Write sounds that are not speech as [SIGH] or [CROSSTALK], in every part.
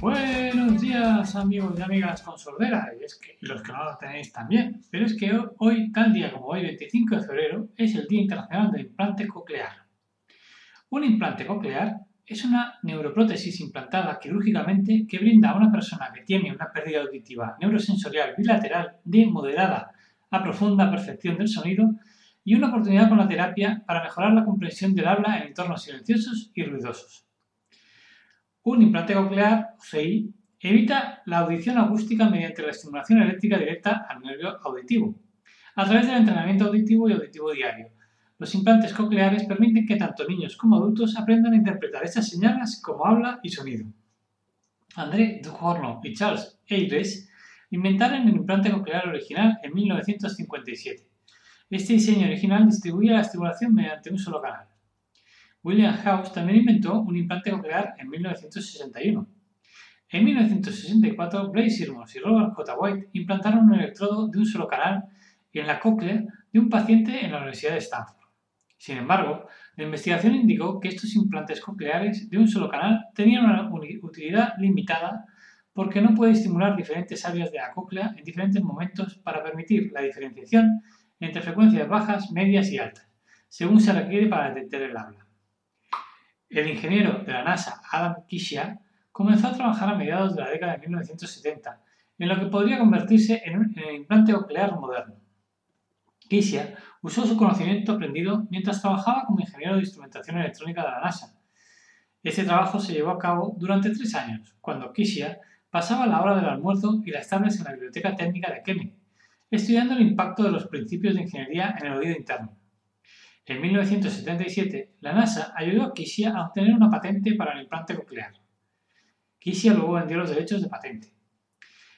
Buenos días amigos y amigas con sordera y, es que, los que no lo tenéis también. Pero es que hoy, tal día como hoy, 25 de febrero, es el Día Internacional del Implante Coclear. Un implante coclear es una neuroprótesis implantada quirúrgicamente que brinda a una persona que tiene una pérdida auditiva neurosensorial bilateral de moderada a profunda percepción del sonido y una oportunidad con la terapia para mejorar la comprensión del habla en entornos silenciosos y ruidosos. Un implante coclear, CI, evita la audición acústica mediante la estimulación eléctrica directa al nervio auditivo, a través del entrenamiento auditivo y auditivo diario. Los implantes cocleares permiten que tanto niños como adultos aprendan a interpretar estas señales como habla y sonido. André Duhorno y Charles Ayres inventaron el implante coclear original en 1957. Este diseño original distribuye la estimulación mediante un solo canal. William House también inventó un implante coclear en 1961. En 1964, Blaise Sirmos y Robert J. White implantaron un electrodo de un solo canal en la cóclea de un paciente en la Universidad de Stanford. Sin embargo, la investigación indicó que estos implantes cocleares de un solo canal tenían una utilidad limitada porque no puede estimular diferentes áreas de la cóclea en diferentes momentos para permitir la diferenciación entre frecuencias bajas, medias y altas, según se requiere para detectar el habla. El ingeniero de la NASA, Adam Kishia, comenzó a trabajar a mediados de la década de 1970 en lo que podría convertirse en un implante coclear moderno. Kishia usó su conocimiento aprendido mientras trabajaba como ingeniero de instrumentación electrónica de la NASA. Este trabajo se llevó a cabo durante tres años, cuando Kishia pasaba la hora del almuerzo y las tardes en la biblioteca técnica de Kemet, estudiando el impacto de los principios de ingeniería en el oído interno. En 1977, la NASA ayudó a Kishia a obtener una patente para el implante coclear. Kishia luego vendió los derechos de patente.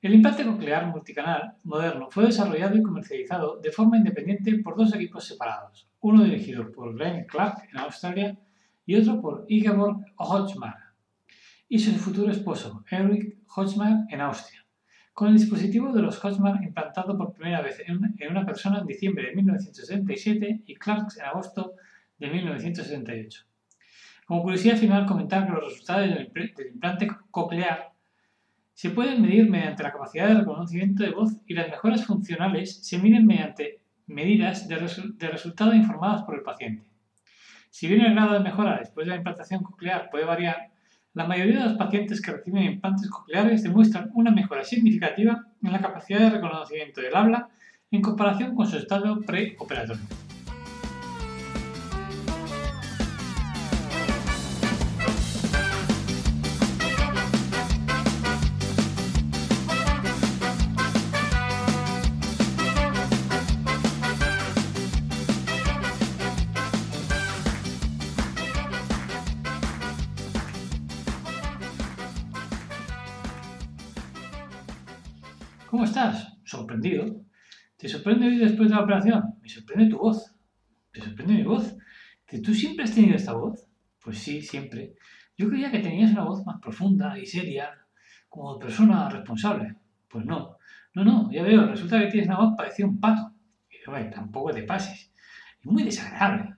El implante coclear multicanal moderno fue desarrollado y comercializado de forma independiente por dos equipos separados, uno dirigido por Glenn Clark en Australia y otro por Ingeborg Hodgmar y su futuro esposo, Eric Hodgmar, en Austria con el dispositivo de los Hodgman implantado por primera vez en una, persona en diciembre de 1977 y Clarks en agosto de 1978. Como curiosidad final, comentar que los resultados del, implante coclear se pueden medir mediante la capacidad de reconocimiento de voz y las mejoras funcionales se miden mediante medidas de, de resultado informadas por el paciente. Si bien el grado de mejora después de la implantación coclear puede variar, la mayoría de los pacientes que reciben implantes cocleares demuestran una mejora significativa en la capacidad de reconocimiento del habla en comparación con su estado preoperatorio. ¿Cómo estás? Sorprendido. ¿Te sorprende hoy después de la operación? Me sorprende tu voz. ¿Te sorprende mi voz? ¿Que tú siempre has tenido esta voz? Pues sí, siempre. Yo creía que tenías una voz más profunda y seria, como persona responsable. Pues no. No, no, ya veo, resulta que tienes una voz parecida a un pato. Y digo, tampoco te pases. Es muy desagradable.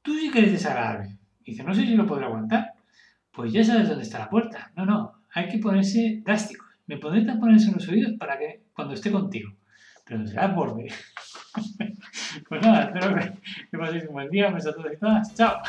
Tú sí que eres desagradable. Y dice, no sé si lo podré aguantar. Pues ya sabes dónde está la puerta. No, no, hay que ponerse drástico me pondré tapones en los oídos para que cuando esté contigo. Pero será borde. [LAUGHS] pues nada, espero que, que paséis un buen día, un beso a todos y todas. ¡Chao!